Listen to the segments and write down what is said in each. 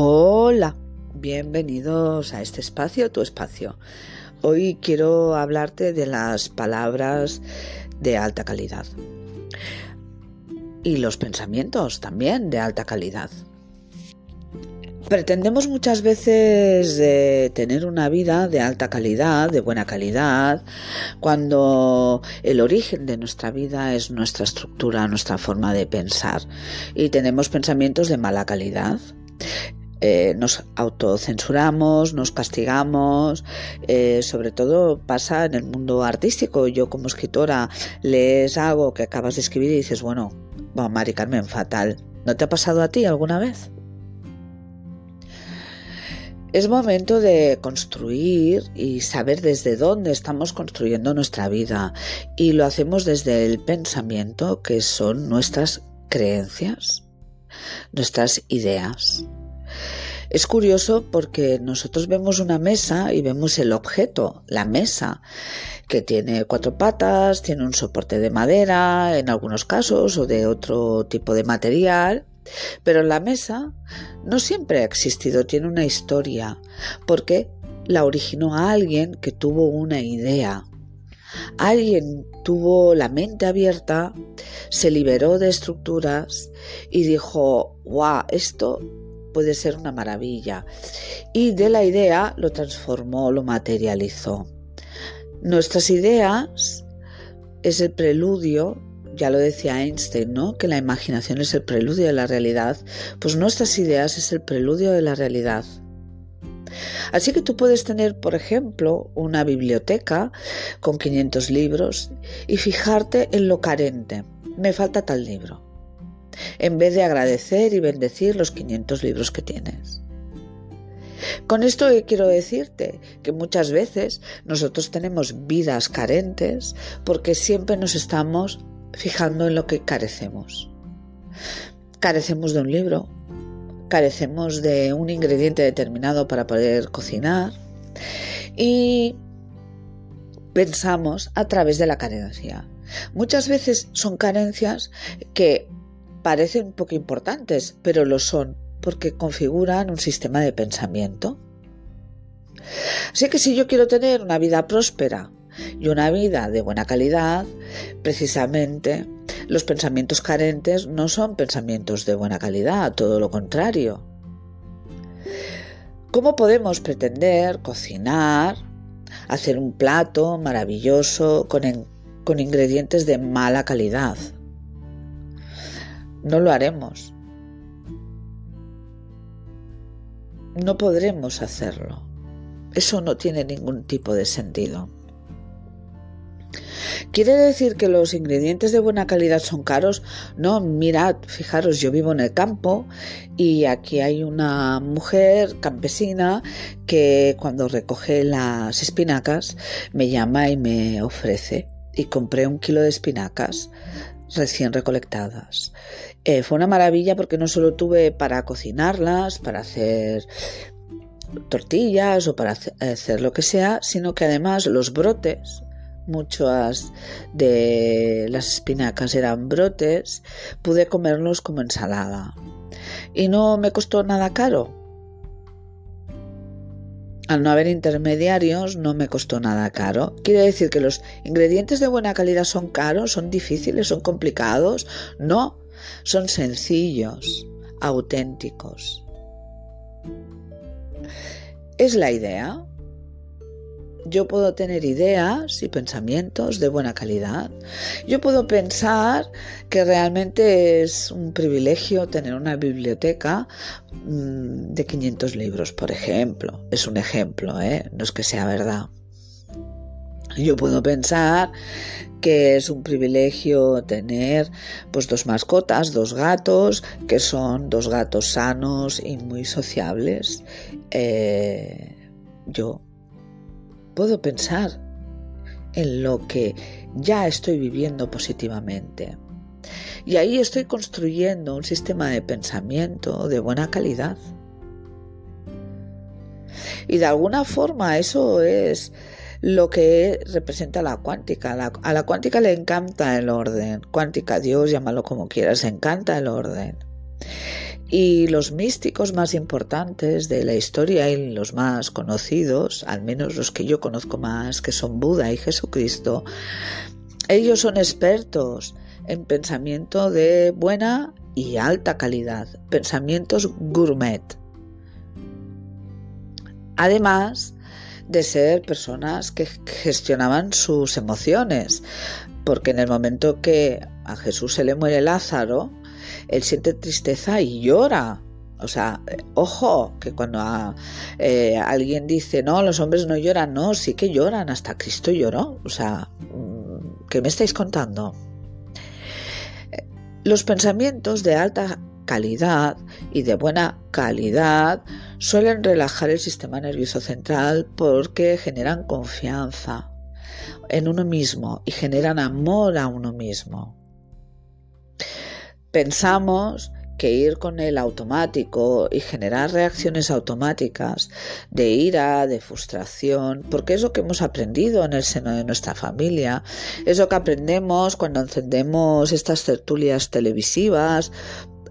Hola, bienvenidos a este espacio, tu espacio. Hoy quiero hablarte de las palabras de alta calidad y los pensamientos también de alta calidad. Pretendemos muchas veces eh, tener una vida de alta calidad, de buena calidad, cuando el origen de nuestra vida es nuestra estructura, nuestra forma de pensar y tenemos pensamientos de mala calidad. Eh, nos autocensuramos, nos castigamos, eh, sobre todo pasa en el mundo artístico. Yo como escritora lees algo que acabas de escribir y dices, bueno, va, Mari Carmen, fatal. ¿No te ha pasado a ti alguna vez? Es momento de construir y saber desde dónde estamos construyendo nuestra vida y lo hacemos desde el pensamiento que son nuestras creencias, nuestras ideas. Es curioso porque nosotros vemos una mesa y vemos el objeto, la mesa, que tiene cuatro patas, tiene un soporte de madera en algunos casos o de otro tipo de material pero la mesa no siempre ha existido, tiene una historia, porque la originó a alguien que tuvo una idea. Alguien tuvo la mente abierta, se liberó de estructuras y dijo, wow, esto puede ser una maravilla. Y de la idea lo transformó, lo materializó. Nuestras ideas es el preludio ya lo decía Einstein, ¿no? Que la imaginación es el preludio de la realidad, pues nuestras ideas es el preludio de la realidad. Así que tú puedes tener, por ejemplo, una biblioteca con 500 libros y fijarte en lo carente. Me falta tal libro. En vez de agradecer y bendecir los 500 libros que tienes. Con esto quiero decirte que muchas veces nosotros tenemos vidas carentes porque siempre nos estamos fijando en lo que carecemos. Carecemos de un libro, carecemos de un ingrediente determinado para poder cocinar y pensamos a través de la carencia. Muchas veces son carencias que parecen poco importantes, pero lo son porque configuran un sistema de pensamiento. Así que si yo quiero tener una vida próspera, y una vida de buena calidad, precisamente los pensamientos carentes no son pensamientos de buena calidad, todo lo contrario. ¿Cómo podemos pretender cocinar, hacer un plato maravilloso con, con ingredientes de mala calidad? No lo haremos. No podremos hacerlo. Eso no tiene ningún tipo de sentido. ¿Quiere decir que los ingredientes de buena calidad son caros? No, mirad, fijaros, yo vivo en el campo y aquí hay una mujer campesina que cuando recoge las espinacas me llama y me ofrece. Y compré un kilo de espinacas recién recolectadas. Eh, fue una maravilla porque no solo tuve para cocinarlas, para hacer tortillas o para hacer lo que sea, sino que además los brotes muchas de las espinacas eran brotes, pude comerlos como ensalada. Y no me costó nada caro. Al no haber intermediarios no me costó nada caro. Quiere decir que los ingredientes de buena calidad son caros, son difíciles, son complicados. No, son sencillos, auténticos. Es la idea. Yo puedo tener ideas y pensamientos de buena calidad. Yo puedo pensar que realmente es un privilegio tener una biblioteca mm, de 500 libros, por ejemplo. Es un ejemplo, ¿eh? no es que sea verdad. Yo puedo pensar que es un privilegio tener pues dos mascotas, dos gatos, que son dos gatos sanos y muy sociables. Eh, yo puedo pensar en lo que ya estoy viviendo positivamente. Y ahí estoy construyendo un sistema de pensamiento de buena calidad. Y de alguna forma eso es lo que representa la cuántica. a la cuántica le encanta el orden. Cuántica, Dios, llámalo como quieras, encanta el orden. Y los místicos más importantes de la historia y los más conocidos, al menos los que yo conozco más, que son Buda y Jesucristo, ellos son expertos en pensamiento de buena y alta calidad, pensamientos gourmet. Además de ser personas que gestionaban sus emociones, porque en el momento que a Jesús se le muere Lázaro, él siente tristeza y llora. O sea, ojo, que cuando eh, alguien dice, no, los hombres no lloran, no, sí que lloran, hasta Cristo lloró. O sea, mm, ¿qué me estáis contando? Los pensamientos de alta calidad y de buena calidad suelen relajar el sistema nervioso central porque generan confianza en uno mismo y generan amor a uno mismo. Pensamos que ir con el automático y generar reacciones automáticas de ira, de frustración, porque es lo que hemos aprendido en el seno de nuestra familia, es lo que aprendemos cuando encendemos estas tertulias televisivas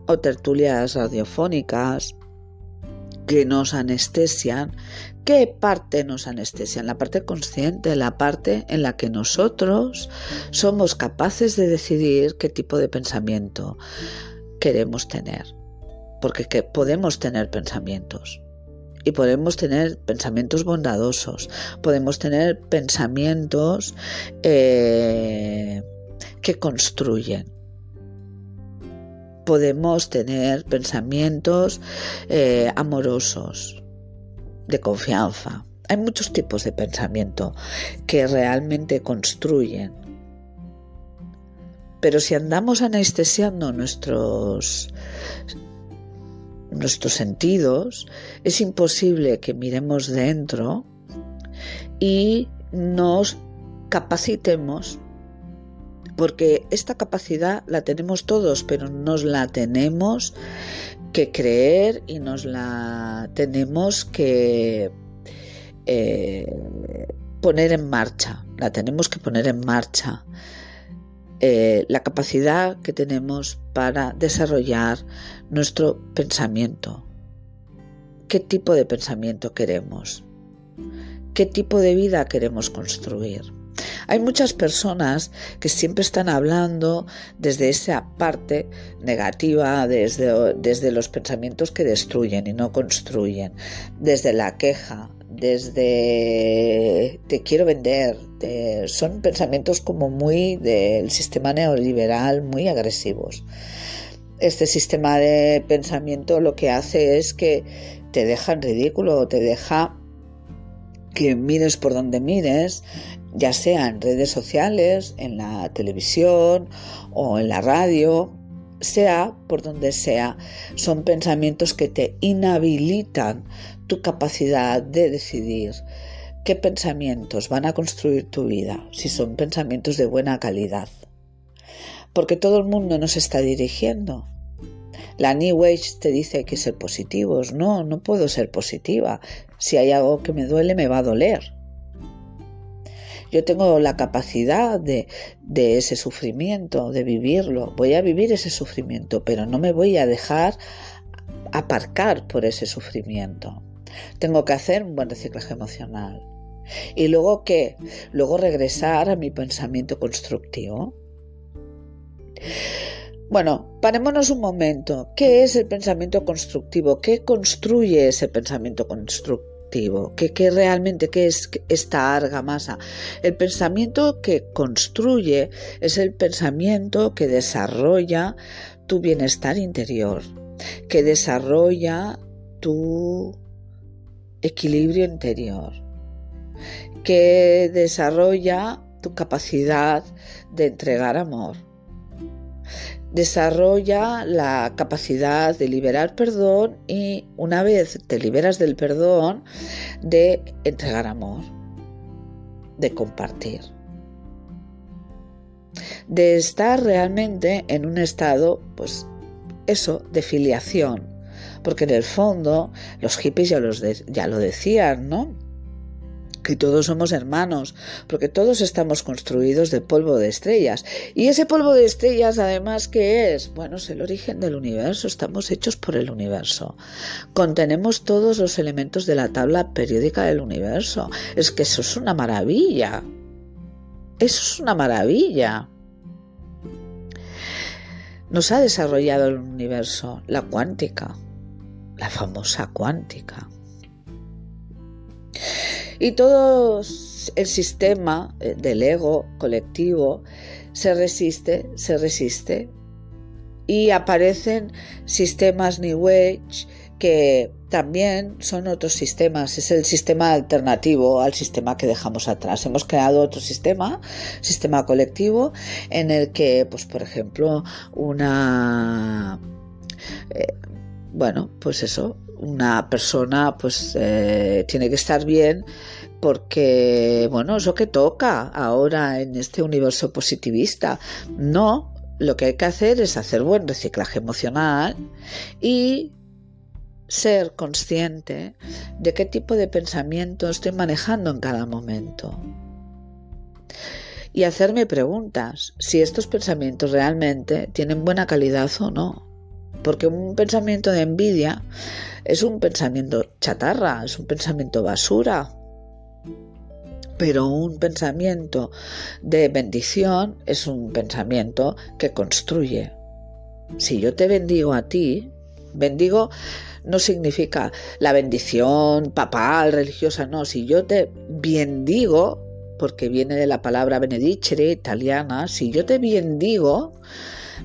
o tertulias radiofónicas que nos anestesian. ¿Qué parte nos anestesian? La parte consciente, la parte en la que nosotros somos capaces de decidir qué tipo de pensamiento queremos tener. Porque podemos tener pensamientos. Y podemos tener pensamientos bondadosos. Podemos tener pensamientos eh, que construyen. Podemos tener pensamientos eh, amorosos, de confianza. Hay muchos tipos de pensamiento que realmente construyen pero si andamos anestesiando nuestros, nuestros sentidos, es imposible que miremos dentro y nos capacitemos porque esta capacidad la tenemos todos, pero nos la tenemos que creer y nos la tenemos que eh, poner en marcha, la tenemos que poner en marcha. Eh, la capacidad que tenemos para desarrollar nuestro pensamiento. ¿Qué tipo de pensamiento queremos? ¿Qué tipo de vida queremos construir? Hay muchas personas que siempre están hablando desde esa parte negativa, desde, desde los pensamientos que destruyen y no construyen, desde la queja, desde te quiero vender, son pensamientos como muy del sistema neoliberal, muy agresivos. Este sistema de pensamiento lo que hace es que te deja en ridículo, te deja que mires por donde mires, ya sea en redes sociales, en la televisión o en la radio, sea por donde sea, son pensamientos que te inhabilitan tu capacidad de decidir qué pensamientos van a construir tu vida, si son pensamientos de buena calidad. Porque todo el mundo nos está dirigiendo. La New Age te dice que ser positivos. No, no puedo ser positiva. Si hay algo que me duele, me va a doler. Yo tengo la capacidad de, ese sufrimiento, de vivirlo. Voy a vivir ese sufrimiento, pero no me voy a dejar aparcar por ese sufrimiento. Tengo que hacer un buen reciclaje emocional. ¿Y luego qué? Luego regresar a mi pensamiento constructivo. Bueno, parémonos un momento. ¿Qué es el pensamiento constructivo? ¿Qué construye ese pensamiento constructivo? ¿Qué, qué realmente es esta argamasa? El pensamiento que construye es el pensamiento que desarrolla tu bienestar interior, que desarrolla tu equilibrio interior, que desarrolla tu capacidad de entregar amor. Desarrolla la capacidad de liberar perdón y una vez te liberas del perdón, de entregar amor, de compartir, de estar realmente en un estado, pues eso, de filiación, porque en el fondo los hippies ya, lo decían, ¿no? Que todos somos hermanos, porque todos estamos construidos de polvo de estrellas. Y ese polvo de estrellas, además, ¿qué es? Bueno, es el origen del universo, estamos hechos por el universo. Contenemos todos los elementos de la tabla periódica del universo. Es que eso es una maravilla. Eso es una maravilla. Nos ha desarrollado el universo, la cuántica, la famosa cuántica. Y todo el sistema eh, del ego colectivo se resiste, se resiste. Y aparecen sistemas New Age que también son otros sistemas, es el sistema alternativo al sistema que dejamos atrás. Hemos creado otro sistema, sistema colectivo, en el que, pues, por ejemplo, una, eh, bueno, pues eso, una persona pues eh, tiene que estar bien porque, bueno, es lo que toca ahora en este universo positivista. No, lo que hay que hacer es hacer buen reciclaje emocional y ser consciente de qué tipo de pensamiento estoy manejando en cada momento. Y hacerme preguntas si estos pensamientos realmente tienen buena calidad o no. Porque un pensamiento de envidia es un pensamiento chatarra, es un pensamiento basura. Pero un pensamiento de bendición es un pensamiento que construye. Si yo te bendigo a ti, bendigo no significa la bendición papal, religiosa, no. Si yo te bendigo, porque viene de la palabra benedicere italiana, si yo te bendigo,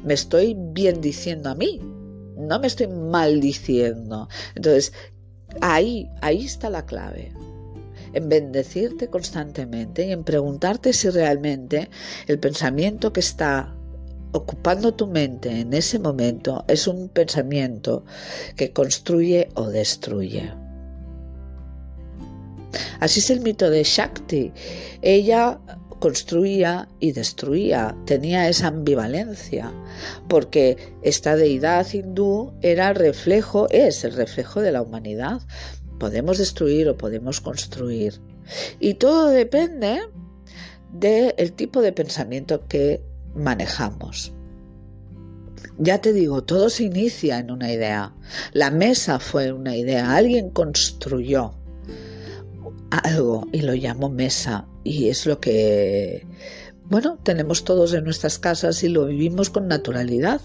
me estoy bendiciendo a mí, no me estoy maldiciendo. Entonces, ahí, ahí está la clave. En bendecirte constantemente y en preguntarte si realmente el pensamiento que está ocupando tu mente en ese momento es un pensamiento que construye o destruye. Así es el mito de Shakti. Ella construía y destruía, tenía esa ambivalencia, porque esta deidad hindú era el reflejo, es el reflejo de la humanidad. Podemos destruir o podemos construir. Y todo depende del tipo de pensamiento que manejamos. Ya te digo, todo se inicia en una idea. La mesa fue una idea, alguien construyó algo y lo llamó mesa y es lo que, bueno, tenemos todos en nuestras casas y lo vivimos con naturalidad,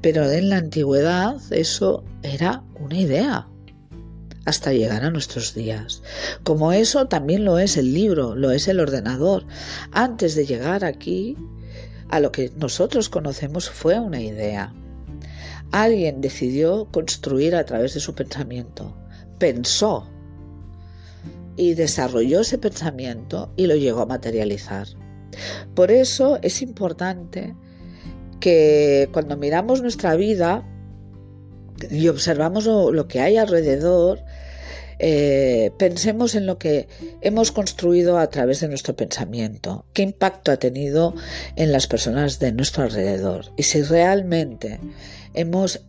pero en la antigüedad eso era una idea hasta llegar a nuestros días. Como eso también lo es el libro, lo es el ordenador. Antes de llegar aquí a lo que nosotros conocemos fue una idea. Alguien decidió construir a través de su pensamiento, pensó y desarrolló ese pensamiento y lo llegó a materializar. Por eso es importante que cuando miramos nuestra vida y observamos lo, que hay alrededor, eh, pensemos en lo que hemos construido a través de nuestro pensamiento, qué impacto ha tenido en las personas de nuestro alrededor y si realmente hemos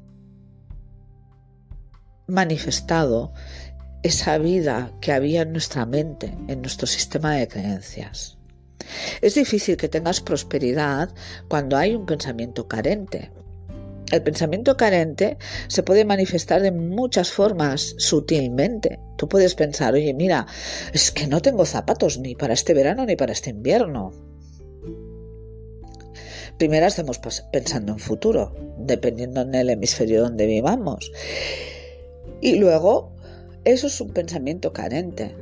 manifestado esa vida que había en nuestra mente, en nuestro sistema de creencias. Es difícil que tengas prosperidad cuando hay un pensamiento carente. El pensamiento carente se puede manifestar de muchas formas sutilmente. Tú puedes pensar, oye, mira, es que no tengo zapatos ni para este verano ni para este invierno. Primero estamos pensando en futuro, dependiendo en el hemisferio donde vivamos. Y luego eso es un pensamiento carente.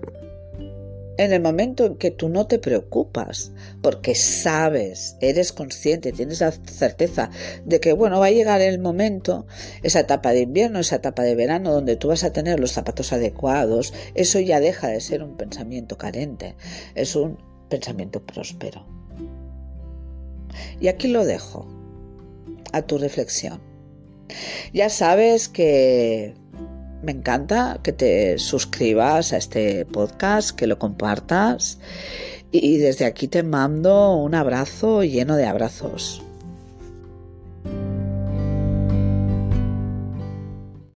En el momento en que tú no te preocupas, porque sabes, eres consciente, tienes la certeza de que, bueno, va a llegar el momento, esa etapa de invierno, esa etapa de verano, donde tú vas a tener los zapatos adecuados, eso ya deja de ser un pensamiento carente, es un pensamiento próspero. Y aquí lo dejo, a tu reflexión. Ya sabes que me encanta que te suscribas a este podcast, que lo compartas y desde aquí te mando un abrazo lleno de abrazos.